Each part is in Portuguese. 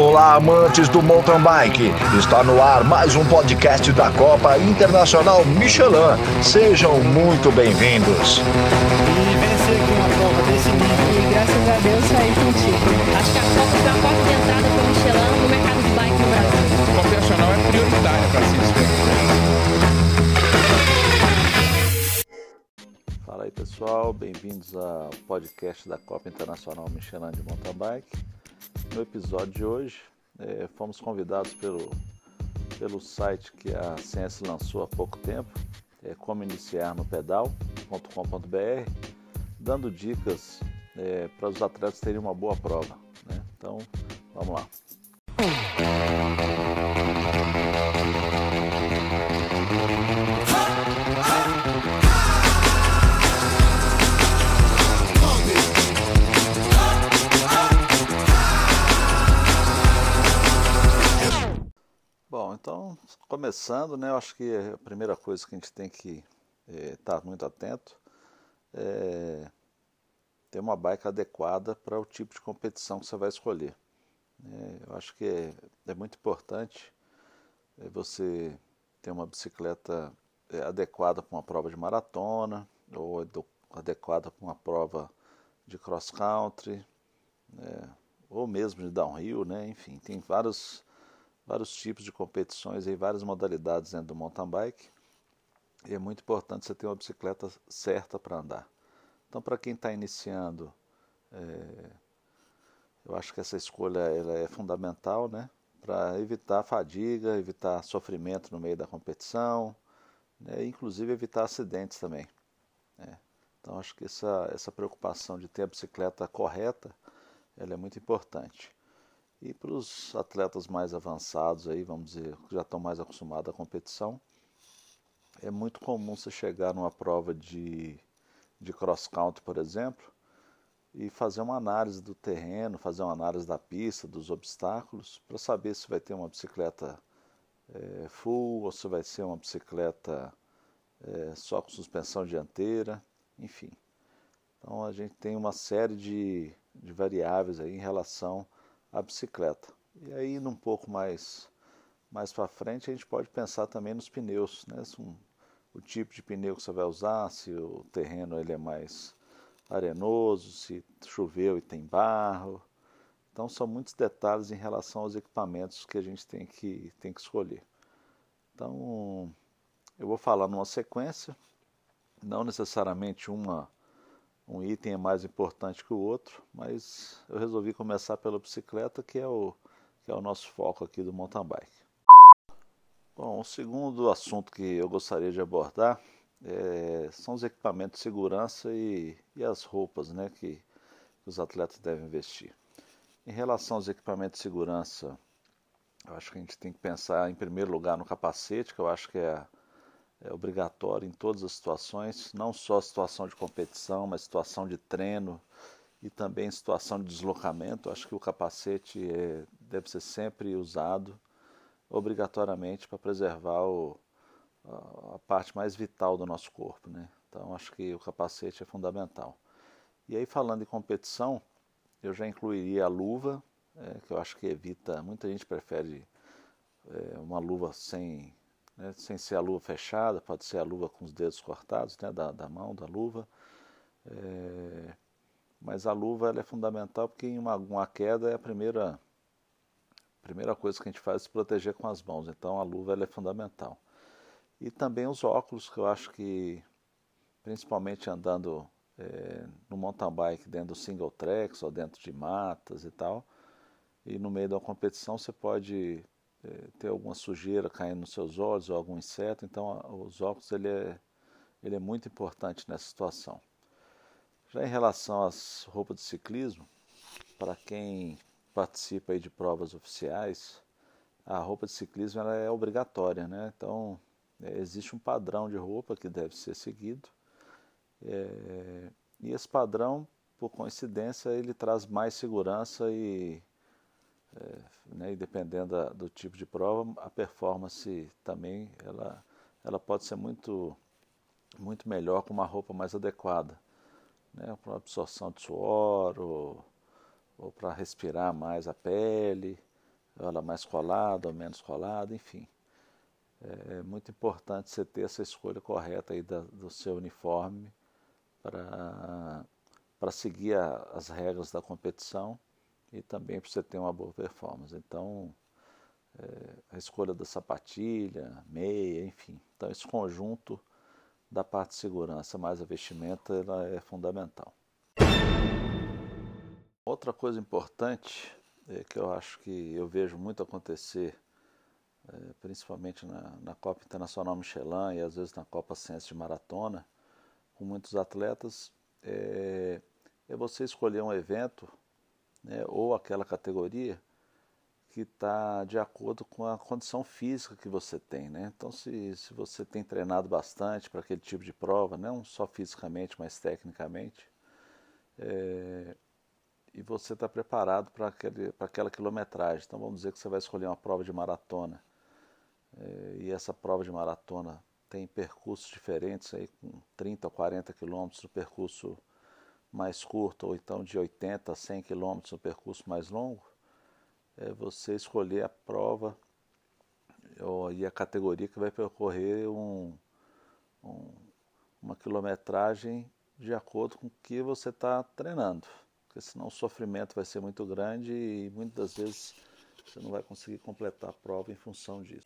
Olá, amantes do mountain bike! Está no ar mais um podcast da Copa Internacional Michelin. Sejam muito bem-vindos. A Deus. Acho que a Copa porta de entrada para o Michelin no mercado de bike no Brasil. É para Fala aí pessoal, bem-vindos ao podcast da Copa Internacional Michelin de Mountain Bike. No episódio de hoje, eh, fomos convidados pelo, pelo site que a Ciência lançou há pouco tempo, é como iniciar no pedal.com.br, dando dicas eh, para os atletas terem uma boa prova. Né? Então, vamos lá. Bom, então, começando, né, eu acho que a primeira coisa que a gente tem que estar é, muito atento é ter uma bike adequada para o tipo de competição que você vai escolher. É, eu acho que é, é muito importante é, você ter uma bicicleta é, adequada para uma prova de maratona ou adequada para uma prova de cross country, né, ou mesmo de downhill, né? enfim, tem vários vários tipos de competições e várias modalidades dentro do mountain bike. E é muito importante você ter uma bicicleta certa para andar. Então, para quem está iniciando, é, eu acho que essa escolha ela é fundamental, né? Para evitar fadiga, evitar sofrimento no meio da competição, né? inclusive evitar acidentes também. Né? Então, acho que essa, essa preocupação de ter a bicicleta correta, ela é muito importante. E para os atletas mais avançados aí, vamos dizer, que já estão mais acostumados à competição, é muito comum você chegar numa prova de, de cross country, por exemplo, e fazer uma análise do terreno, fazer uma análise da pista, dos obstáculos, para saber se vai ter uma bicicleta é, full ou se vai ser uma bicicleta é, só com suspensão dianteira, enfim. Então a gente tem uma série de, de variáveis aí em relação a bicicleta. E aí, um pouco mais, mais para frente, a gente pode pensar também nos pneus, né? Um, o tipo de pneu que você vai usar, se o terreno ele é mais arenoso, se choveu e tem barro. Então, são muitos detalhes em relação aos equipamentos que a gente tem que, tem que escolher. Então, eu vou falar numa sequência, não necessariamente uma um item é mais importante que o outro, mas eu resolvi começar pela bicicleta, que é o, que é o nosso foco aqui do mountain bike. Bom, o segundo assunto que eu gostaria de abordar é, são os equipamentos de segurança e, e as roupas né, que, que os atletas devem vestir. Em relação aos equipamentos de segurança, eu acho que a gente tem que pensar em primeiro lugar no capacete, que eu acho que é a é obrigatório em todas as situações, não só situação de competição, mas situação de treino e também situação de deslocamento. Acho que o capacete é, deve ser sempre usado obrigatoriamente para preservar o, a, a, parte mais vital do nosso corpo. Né? Então, acho que o capacete é fundamental. E aí, falando em competição, eu já incluiria a luva, é, que eu acho que evita. Muita gente prefere é, uma luva sem né, sem ser a luva fechada, pode ser a luva com os dedos cortados né, da, da mão, da luva. É, mas a luva ela é fundamental porque em uma, uma queda é a primeira, primeira coisa que a gente faz é se proteger com as mãos, então a luva ela é fundamental. E também os óculos, que eu acho que, principalmente andando é, no mountain bike dentro do single tracks ou dentro de matas e tal, e no meio da competição você pode ter alguma sujeira caindo nos seus olhos ou algum inseto, então a, os óculos ele é, ele é muito importante nessa situação. Já em relação às roupas de ciclismo, para quem participa de provas oficiais, a roupa de ciclismo ela é obrigatória, né? Então é, existe um padrão de roupa que deve ser seguido é, e esse padrão, por coincidência, ele traz mais segurança e é, né, e dependendo da, do tipo de prova, a performance também ela, ela pode ser muito, muito melhor com uma roupa mais adequada, né, para absorção de suor ou, ou para respirar mais a pele. ela mais colada ou menos colada, enfim. É muito importante você ter essa escolha correta aí da, do seu uniforme para seguir a, as regras da competição e também para você ter uma boa performance. Então, é, a escolha da sapatilha, meia, enfim. Então, esse conjunto da parte de segurança mais a vestimenta ela é fundamental. Outra coisa importante é, que eu acho que eu vejo muito acontecer, é, principalmente na, na, Copa Internacional Michelin e às vezes na Copa Ciência de Maratona, com muitos atletas, é, é você escolher um evento né, ou aquela categoria que está de acordo com a condição física que você tem. Né? Então, se, se você tem treinado bastante para aquele tipo de prova, não só fisicamente, mas tecnicamente, é, e você está preparado para aquela quilometragem. Então, vamos dizer que você vai escolher uma prova de maratona. É, e essa prova de maratona tem percursos diferentes, aí, com 30 ou 40 quilômetros no percurso mais curto, ou então de 80 a 100 quilômetros no percurso mais longo é você escolher a prova ou, e a categoria que vai percorrer um, um, uma quilometragem de acordo com o que você está treinando. Porque senão o sofrimento vai ser muito grande e muitas vezes você não vai conseguir completar a prova em função disso.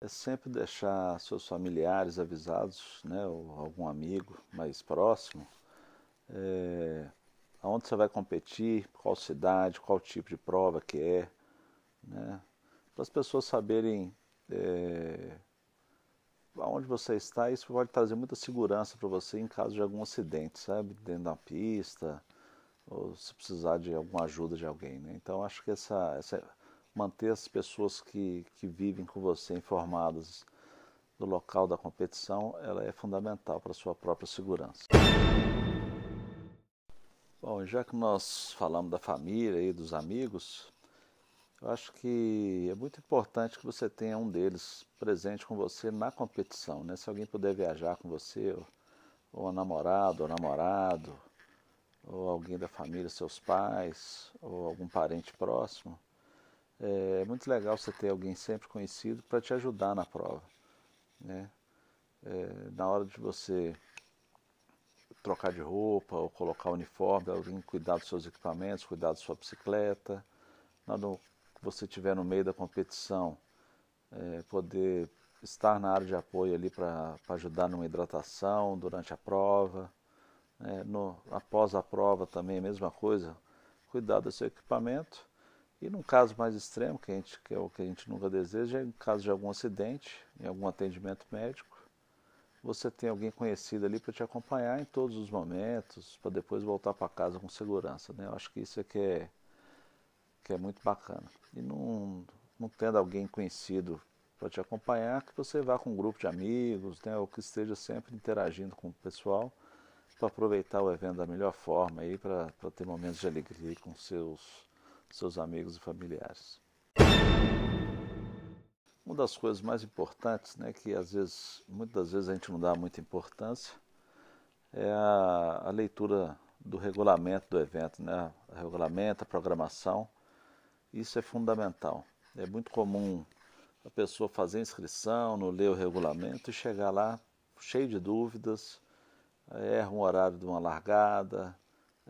É sempre deixar seus familiares avisados, né, ou algum amigo mais próximo, é, aonde você vai competir, qual cidade, qual tipo de prova que é, né? para as pessoas saberem é, aonde você está, isso pode trazer muita segurança para você em caso de algum acidente, sabe, dentro da pista, ou se precisar de alguma ajuda de alguém, né? Então acho que essa, essa manter as pessoas que, que vivem com você informadas do local da competição, ela é fundamental para a sua própria segurança. Bom, já que nós falamos da família e dos amigos, eu acho que é muito importante que você tenha um deles presente com você na competição, né? Se alguém puder viajar com você, ou, um namorado ou namorado, ou alguém da família, seus pais, ou algum parente próximo, é muito legal você ter alguém sempre conhecido para te ajudar na prova, né? É, na hora de você trocar de roupa ou colocar uniforme, alguém cuidar dos seus equipamentos, cuidar da sua bicicleta. Quando você estiver no meio da competição, é, poder estar na área de apoio ali para ajudar numa hidratação durante a prova. É, no, após a prova também a mesma coisa, cuidar do seu equipamento. E num caso mais extremo, que, a gente, que é o que a gente nunca deseja, é em caso de algum acidente, em algum atendimento médico, você tem alguém conhecido ali para te acompanhar em todos os momentos, para depois voltar para casa com segurança. Né? Eu acho que isso é que é, que é muito bacana. E não, não tendo alguém conhecido para te acompanhar, que você vá com um grupo de amigos, né? ou que esteja sempre interagindo com o pessoal, para aproveitar o evento da melhor forma, para ter momentos de alegria com seus, seus amigos e familiares. Uma das coisas mais importantes, né, que às vezes, muitas vezes a gente não dá muita importância, é a, a leitura do regulamento do evento, né, o regulamento, a programação. Isso é fundamental. É muito comum a pessoa fazer inscrição, não ler o regulamento e chegar lá cheio de dúvidas, erra um horário de uma largada,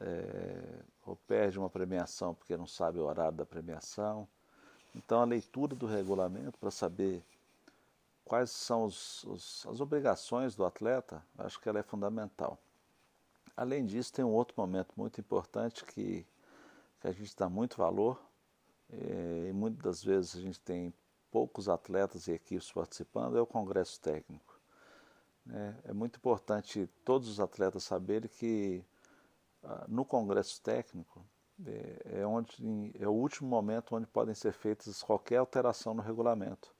é, ou perde uma premiação porque não sabe o horário da premiação. Então, a leitura do regulamento para saber quais são os, os, as obrigações do atleta, acho que ela é fundamental. Além disso, tem um outro momento muito importante que, que a gente dá muito valor, é, e muitas das vezes a gente tem poucos atletas e equipes participando, é o congresso técnico. É, é muito importante todos os atletas saberem que no congresso técnico é, é, onde, é o último momento onde podem ser feitas qualquer alteração no regulamento.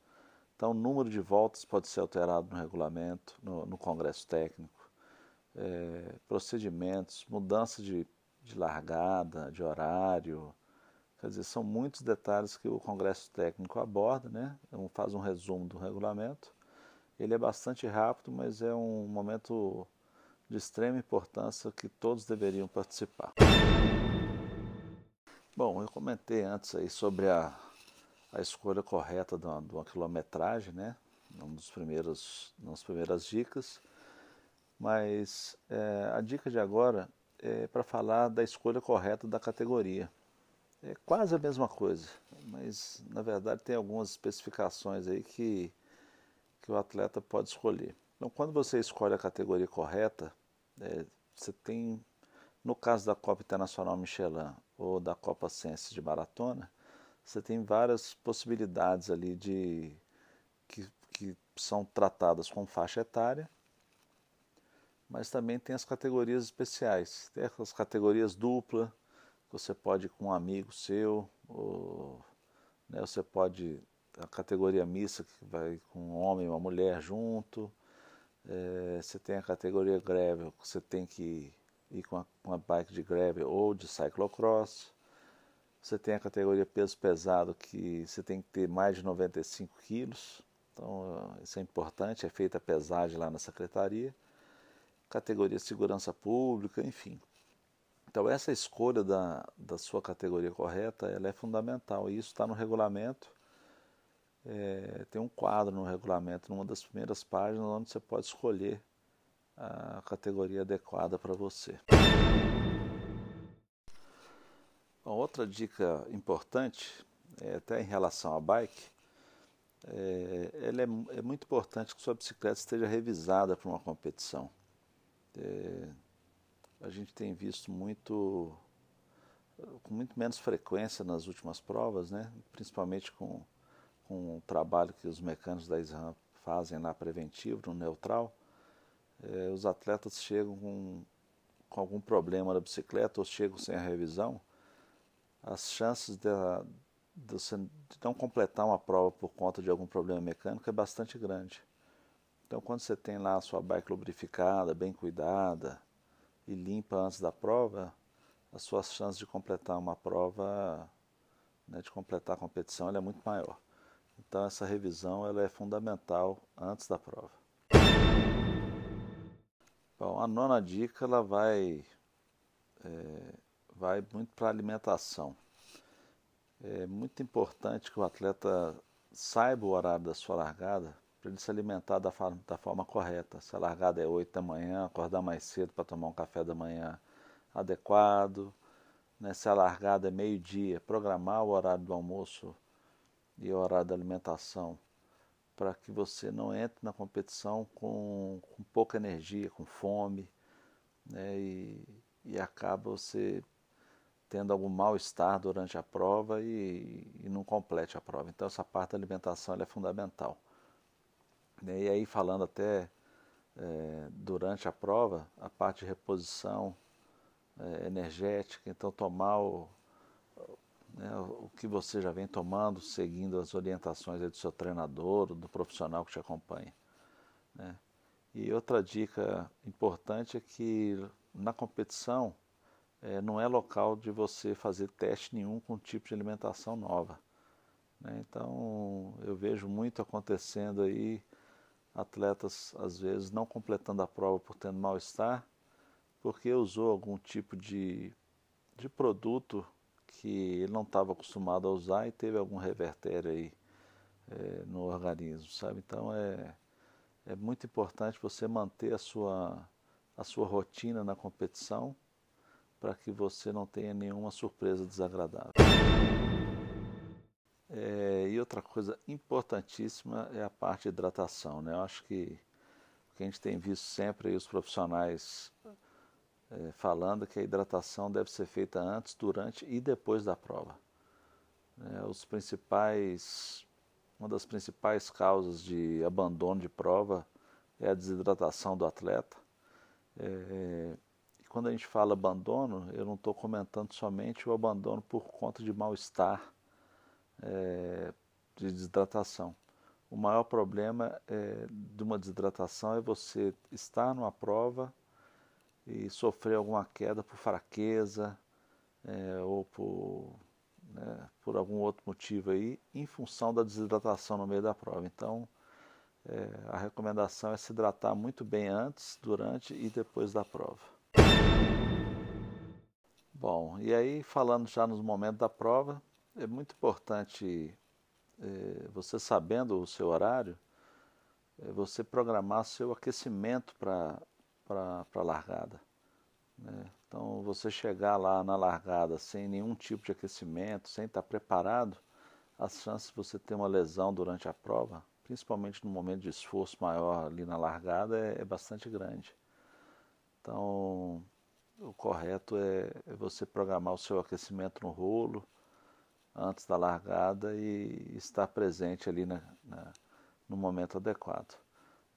Então, o número de voltas pode ser alterado no regulamento, no, no congresso técnico, é, procedimentos, mudança de, de largada, de horário. Quer dizer, são muitos detalhes que o congresso técnico aborda, né? faz um resumo do regulamento. Ele é bastante rápido, mas é um momento de extrema importância que todos deveriam participar. Bom, eu comentei antes aí sobre a, a escolha correta de uma, de uma quilometragem, né? Um dos primeiros, uma das primeiras dicas. Mas é, a dica de agora é para falar da escolha correta da categoria. É quase a mesma coisa, mas na verdade tem algumas especificações aí que, que o atleta pode escolher. Então, quando você escolhe a categoria correta, é, você tem, no caso da Copa Internacional Michelin ou da Copa Sense de maratona, você tem várias possibilidades ali de que, que são tratadas com faixa etária, mas também tem as categorias especiais, tem as categorias dupla, você pode ir com um amigo seu, ou né, você pode a categoria mista que vai com um homem e uma mulher junto, é, você tem a categoria gravel, você tem que ir com uma bike de gravel ou de cyclocross. Você tem a categoria peso pesado, que você tem que ter mais de 95 quilos. Então, isso é importante, é feita a pesagem lá na secretaria. Categoria segurança pública, enfim. Então, essa escolha da, da sua categoria correta, ela é fundamental. E isso está no regulamento. É, tem um quadro no regulamento, numa das primeiras páginas, onde você pode escolher a categoria adequada para você. Bom, outra dica importante, é, até em relação à bike, é, ela é, é, muito importante que sua bicicleta esteja revisada para uma competição. É, a gente tem visto muito, com muito menos frequência nas últimas provas, né? principalmente com, com o trabalho que os mecânicos da SRAM fazem lá preventivo, no neutral, é, os atletas chegam com, com algum problema na bicicleta ou chegam sem a revisão, as chances de, de, de não completar uma prova por conta de algum problema mecânico é bastante grande. Então, quando você tem lá a sua bike lubrificada, bem cuidada e limpa antes da prova, as suas chances de completar uma prova, né, de completar a competição, é muito maior. Então, essa revisão ela é fundamental antes da prova. Bom, a nona dica ela vai é, vai muito para a alimentação. É muito importante que o atleta saiba o horário da sua largada para ele se alimentar da forma, da forma correta. Se a largada é 8 da manhã, acordar mais cedo para tomar um café da manhã adequado. Né? Se a largada é meio-dia, programar o horário do almoço e horário da alimentação para que você não entre na competição com, com pouca energia, com fome, né? e, e acaba você tendo algum mal-estar durante a prova e, e, não complete a prova. Então essa parte da alimentação é fundamental. Né? E aí falando até é, durante a prova, a parte de reposição é, energética, então tomar o, né, o que você já vem tomando, seguindo as orientações do seu treinador, do profissional que te acompanha. Né? E outra dica importante é que na competição é, não é local de você fazer teste nenhum com tipo de alimentação nova. Né? Então eu vejo muito acontecendo aí atletas às vezes não completando a prova por tendo mal-estar, porque usou algum tipo de, de produto que ele não estava acostumado a usar e teve algum revertério aí é, no organismo, sabe? Então é, é muito importante você manter a sua, a sua rotina na competição para que você não tenha nenhuma surpresa desagradável. É, e outra coisa importantíssima é a parte de hidratação. Né? Eu acho que o que a gente tem visto sempre aí os profissionais é, falando que a hidratação deve ser feita antes, durante e depois da prova. É, os principais, uma das principais causas de abandono de prova é a desidratação do atleta. É, e quando a gente fala abandono, eu não estou comentando somente o abandono por conta de mal-estar, é, de desidratação. O maior problema é, de uma desidratação é você estar numa prova e sofrer alguma queda por fraqueza é, ou por, né, por algum outro motivo aí, em função da desidratação no meio da prova. Então, é, a recomendação é se hidratar muito bem antes, durante e depois da prova. Bom, e aí falando já nos momentos da prova, é muito importante é, você sabendo o seu horário, é você programar seu aquecimento para a largada. Né? Então, você chegar lá na largada sem nenhum tipo de aquecimento, sem estar preparado, as chances de você ter uma lesão durante a prova, principalmente no momento de esforço maior ali na largada, é, é bastante grande. Então, o correto é, é você programar o seu aquecimento no rolo antes da largada e estar presente ali na, na, no momento adequado.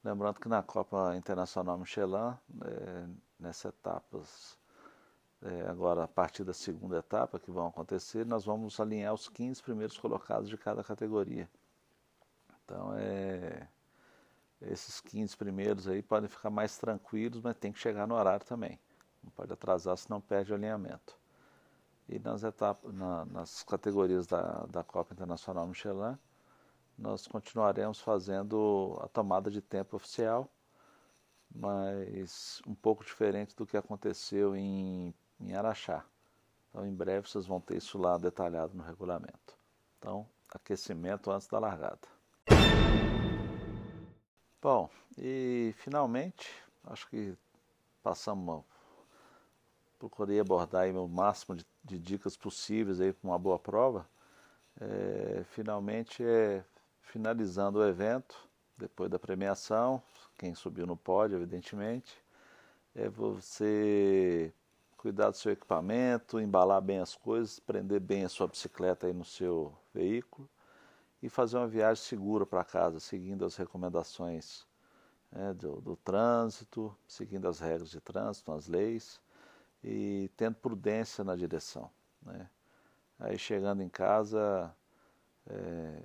Lembrando que na Copa Internacional Michelin, é, nessas etapas, é, agora a partir da segunda etapa que vão acontecer, nós vamos alinhar os 15 primeiros colocados de cada categoria. Então, é, esses 15 primeiros aí podem ficar mais tranquilos, mas tem que chegar no horário também. Não pode atrasar, senão perde o alinhamento. E nas, etapas, na, nas categorias da, da Copa Internacional Michelin, nós continuaremos fazendo a tomada de tempo oficial, mas um pouco diferente do que aconteceu em, em Araxá. Então, em breve, vocês vão ter isso lá detalhado no regulamento. Então, aquecimento antes da largada. Bom, e finalmente, acho que passamos procurei abordar aí o máximo de, de dicas possíveis aí para uma boa prova. É, finalmente é finalizando o evento, depois da premiação, quem subiu no pódio, evidentemente, é você cuidar do seu equipamento, embalar bem as coisas, prender bem a sua bicicleta aí no seu veículo e fazer uma viagem segura para casa, seguindo as recomendações né, do, do trânsito, seguindo as regras de trânsito, as leis e tendo prudência na direção. Né? Aí chegando em casa é,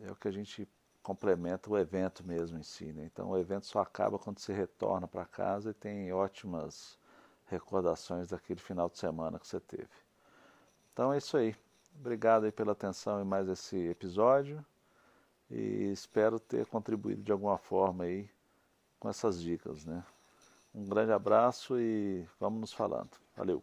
é, o que a gente complementa o evento mesmo em si. Né? Então o evento só acaba quando você retorna para casa e tem ótimas recordações daquele final de semana que você teve. Então é isso aí. Obrigado aí pela atenção em mais esse episódio e espero ter contribuído de alguma forma aí com essas dicas, né? Um grande abraço e vamos nos falando. Valeu.